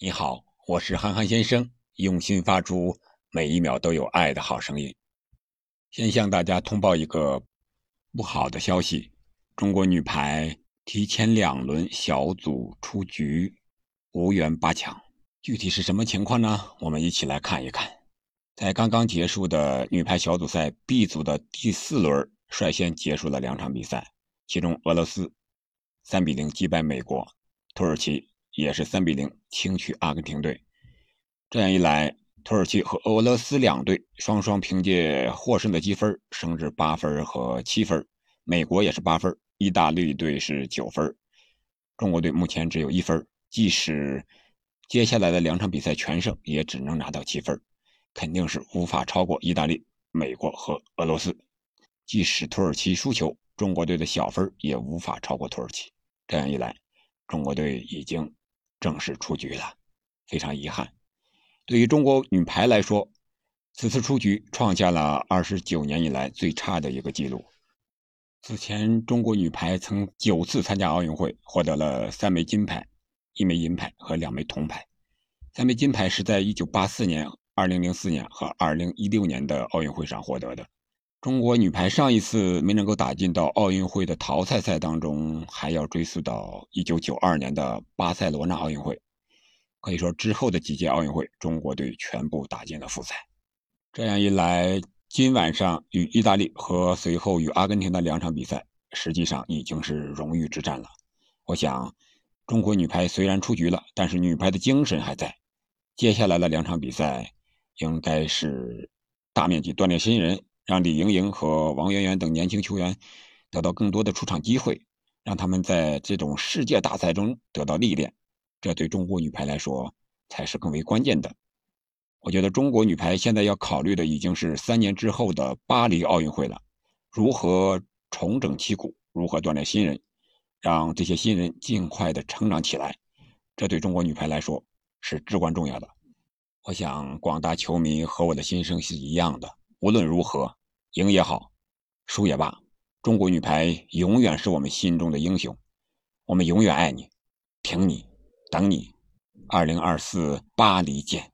你好，我是憨憨先生，用心发出每一秒都有爱的好声音。先向大家通报一个不好的消息：中国女排提前两轮小组出局，无缘八强。具体是什么情况呢？我们一起来看一看。在刚刚结束的女排小组赛 B 组的第四轮，率先结束了两场比赛，其中俄罗斯三比零击败美国，土耳其也是三比零轻取阿根廷队。这样一来，土耳其和俄罗斯两队双双凭借获胜的积分升至八分和七分，美国也是八分，意大利队是九分，中国队目前只有一分，即使接下来的两场比赛全胜，也只能拿到七分。肯定是无法超过意大利、美国和俄罗斯。即使土耳其输球，中国队的小分也无法超过土耳其。这样一来，中国队已经正式出局了，非常遗憾。对于中国女排来说，此次出局创下了二十九年以来最差的一个记录。此前，中国女排曾九次参加奥运会，获得了三枚金牌、一枚银牌和两枚铜牌。三枚金牌是在一九八四年。二零零四年和二零一六年的奥运会上获得的。中国女排上一次没能够打进到奥运会的淘汰赛当中，还要追溯到一九九二年的巴塞罗那奥运会。可以说，之后的几届奥运会，中国队全部打进了复赛。这样一来，今晚上与意大利和随后与阿根廷的两场比赛，实际上已经是荣誉之战了。我想，中国女排虽然出局了，但是女排的精神还在。接下来的两场比赛。应该是大面积锻炼新人，让李盈莹和王媛媛等年轻球员得到更多的出场机会，让他们在这种世界大赛中得到历练。这对中国女排来说才是更为关键的。我觉得中国女排现在要考虑的已经是三年之后的巴黎奥运会了，如何重整旗鼓，如何锻炼新人，让这些新人尽快的成长起来，这对中国女排来说是至关重要的。我想，广大球迷和我的心声是一样的。无论如何，赢也好，输也罢，中国女排永远是我们心中的英雄。我们永远爱你，挺你，等你。二零二四巴黎见。